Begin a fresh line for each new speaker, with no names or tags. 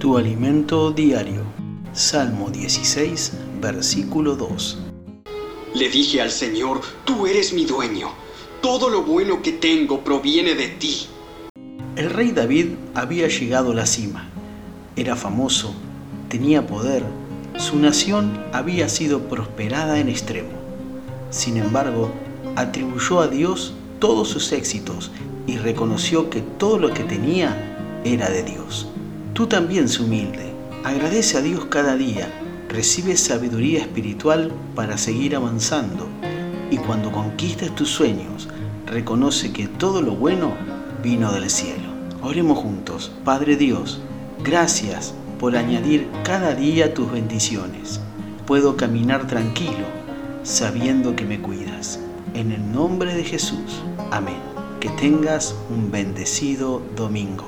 Tu alimento diario. Salmo 16, versículo 2.
Le dije al Señor, tú eres mi dueño. Todo lo bueno que tengo proviene de ti.
El rey David había llegado a la cima. Era famoso, tenía poder, su nación había sido prosperada en extremo. Sin embargo, atribuyó a Dios todos sus éxitos y reconoció que todo lo que tenía era de Dios. Tú también, sé humilde, agradece a Dios cada día, recibe sabiduría espiritual para seguir avanzando y cuando conquistes tus sueños, reconoce que todo lo bueno vino del cielo. Oremos juntos, Padre Dios, gracias por añadir cada día tus bendiciones. Puedo caminar tranquilo, sabiendo que me cuidas. En el nombre de Jesús. Amén. Que tengas un bendecido domingo.